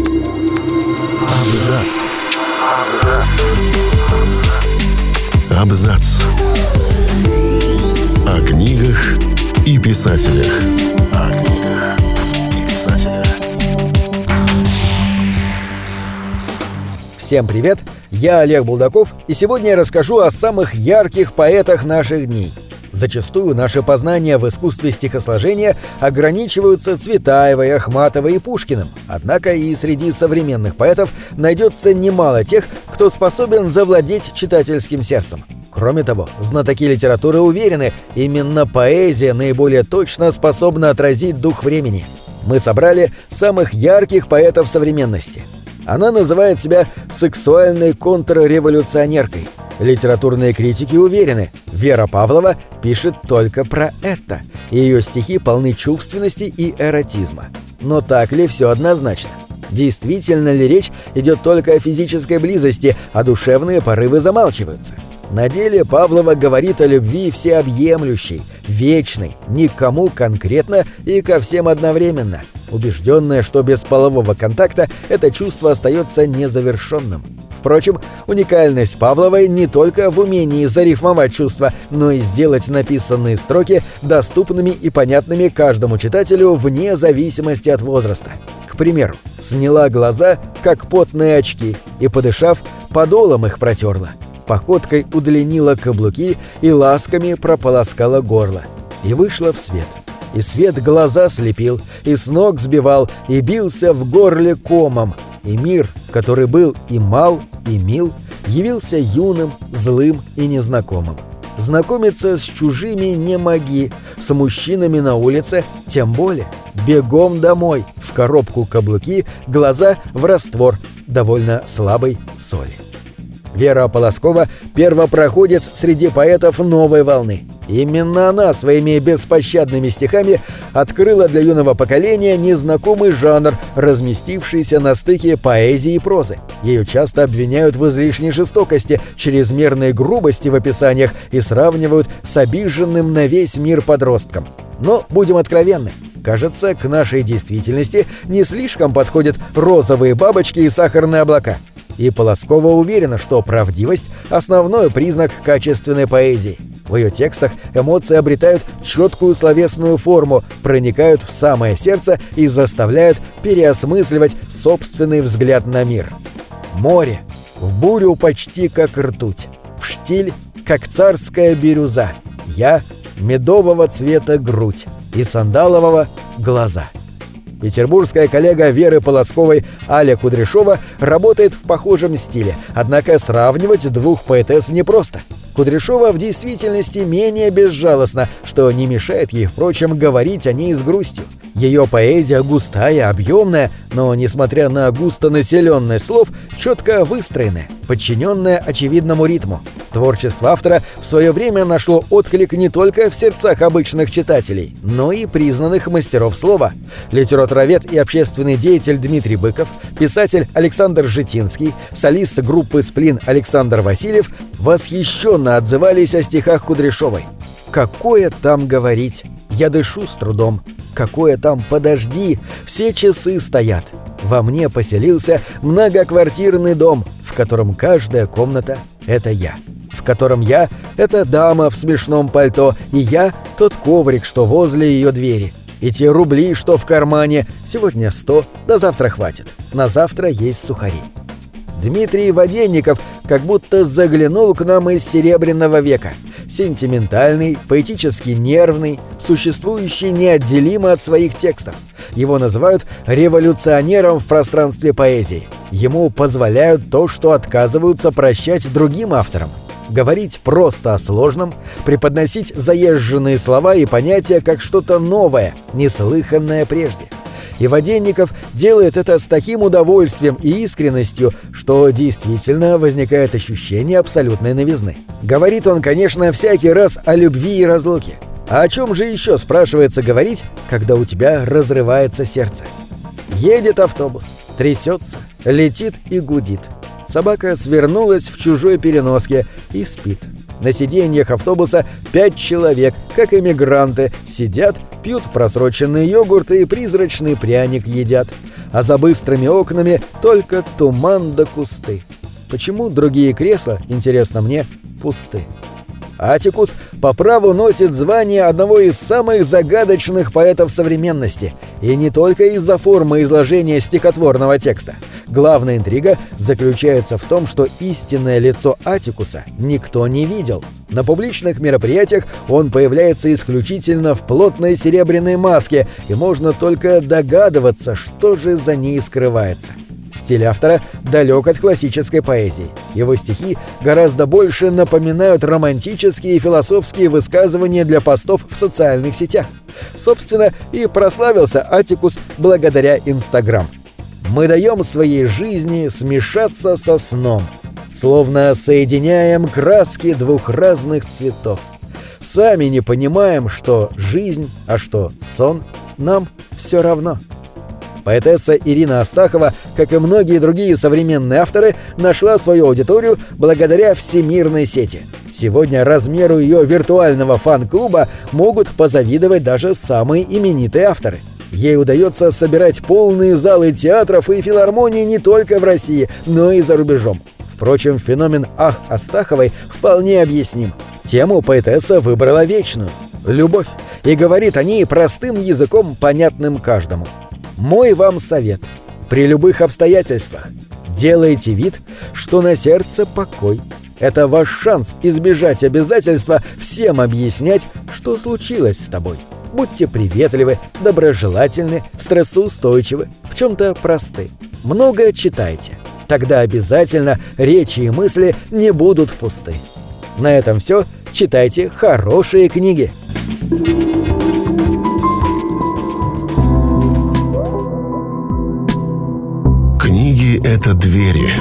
Абзац. Абзац. О книгах и писателях. О книгах и писателях. Всем привет! Я Олег Булдаков, и сегодня я расскажу о самых ярких поэтах наших дней. Зачастую наши познания в искусстве стихосложения ограничиваются Цветаевой, Ахматовой и Пушкиным. Однако и среди современных поэтов найдется немало тех, кто способен завладеть читательским сердцем. Кроме того, знатоки литературы уверены, именно поэзия наиболее точно способна отразить дух времени. Мы собрали самых ярких поэтов современности – она называет себя сексуальной контрреволюционеркой. Литературные критики уверены, Вера Павлова пишет только про это, ее стихи полны чувственности и эротизма. Но так ли все однозначно? Действительно ли речь идет только о физической близости, а душевные порывы замалчиваются? На деле Павлова говорит о любви всеобъемлющей, вечной, никому конкретно и ко всем одновременно – убежденная, что без полового контакта это чувство остается незавершенным. Впрочем, уникальность Павловой не только в умении зарифмовать чувства, но и сделать написанные строки доступными и понятными каждому читателю вне зависимости от возраста. К примеру, сняла глаза, как потные очки, и, подышав, подолом их протерла. Походкой удлинила каблуки и ласками прополоскала горло. И вышла в свет и свет глаза слепил, и с ног сбивал, и бился в горле комом, и мир, который был и мал, и мил, явился юным, злым и незнакомым. Знакомиться с чужими не моги, с мужчинами на улице тем более. Бегом домой, в коробку каблуки, глаза в раствор довольно слабой соли. Вера Полоскова – первопроходец среди поэтов новой волны. Именно она своими беспощадными стихами открыла для юного поколения незнакомый жанр, разместившийся на стыке поэзии и прозы. Ее часто обвиняют в излишней жестокости, чрезмерной грубости в описаниях и сравнивают с обиженным на весь мир подростком. Но будем откровенны. Кажется, к нашей действительности не слишком подходят розовые бабочки и сахарные облака – и Полоскова уверена, что правдивость – основной признак качественной поэзии. В ее текстах эмоции обретают четкую словесную форму, проникают в самое сердце и заставляют переосмысливать собственный взгляд на мир. Море. В бурю почти как ртуть. В штиль, как царская бирюза. Я – медового цвета грудь и сандалового – глаза. Петербургская коллега Веры Полосковой Аля Кудряшова работает в похожем стиле, однако сравнивать двух поэтесс непросто. Кудряшова в действительности менее безжалостна, что не мешает ей, впрочем, говорить о ней с грустью. Ее поэзия густая, объемная, но, несмотря на густонаселенность слов, четко выстроенная, подчиненная очевидному ритму. Творчество автора в свое время нашло отклик не только в сердцах обычных читателей, но и признанных мастеров слова. Литературовед и общественный деятель Дмитрий Быков, писатель Александр Житинский, солист группы «Сплин» Александр Васильев восхищенно отзывались о стихах Кудряшовой. «Какое там говорить? Я дышу с трудом. Какое там подожди? Все часы стоят. Во мне поселился многоквартирный дом, в котором каждая комната — это я» в котором я — это дама в смешном пальто, и я — тот коврик, что возле ее двери. И те рубли, что в кармане, сегодня сто, до завтра хватит. На завтра есть сухари. Дмитрий Воденников как будто заглянул к нам из Серебряного века. Сентиментальный, поэтически нервный, существующий неотделимо от своих текстов. Его называют революционером в пространстве поэзии. Ему позволяют то, что отказываются прощать другим авторам говорить просто о сложном, преподносить заезженные слова и понятия как что-то новое, неслыханное прежде. И Воденников делает это с таким удовольствием и искренностью, что действительно возникает ощущение абсолютной новизны. Говорит он, конечно, всякий раз о любви и разлуке. А о чем же еще, спрашивается, говорить, когда у тебя разрывается сердце? Едет автобус, трясется, летит и гудит – Собака свернулась в чужой переноске и спит. На сиденьях автобуса пять человек, как эмигранты, сидят, пьют просроченный йогурт и призрачный пряник едят. а за быстрыми окнами только туман да кусты. Почему другие кресла, интересно мне, пусты? Атикус по праву носит звание одного из самых загадочных поэтов современности, и не только из-за формы изложения стихотворного текста. Главная интрига заключается в том, что истинное лицо Атикуса никто не видел. На публичных мероприятиях он появляется исключительно в плотной серебряной маске, и можно только догадываться, что же за ней скрывается. Стиль автора далек от классической поэзии. Его стихи гораздо больше напоминают романтические и философские высказывания для постов в социальных сетях. Собственно, и прославился Атикус благодаря Инстаграм. Мы даем своей жизни смешаться со сном, словно соединяем краски двух разных цветов. Сами не понимаем, что жизнь, а что сон, нам все равно. Поэтесса Ирина Астахова, как и многие другие современные авторы, нашла свою аудиторию благодаря всемирной сети. Сегодня размеру ее виртуального фан-клуба могут позавидовать даже самые именитые авторы. Ей удается собирать полные залы театров и филармонии не только в России, но и за рубежом. Впрочем, феномен «Ах» Астаховой вполне объясним. Тему поэтесса выбрала вечную – любовь, и говорит о ней простым языком, понятным каждому. Мой вам совет. При любых обстоятельствах делайте вид, что на сердце покой. Это ваш шанс избежать обязательства всем объяснять, что случилось с тобой. Будьте приветливы, доброжелательны, стрессоустойчивы, в чем-то просты. Много читайте. Тогда обязательно речи и мысли не будут пусты. На этом все. Читайте хорошие книги. Книги — это двери,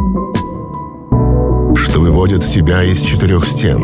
что выводят тебя из четырех стен.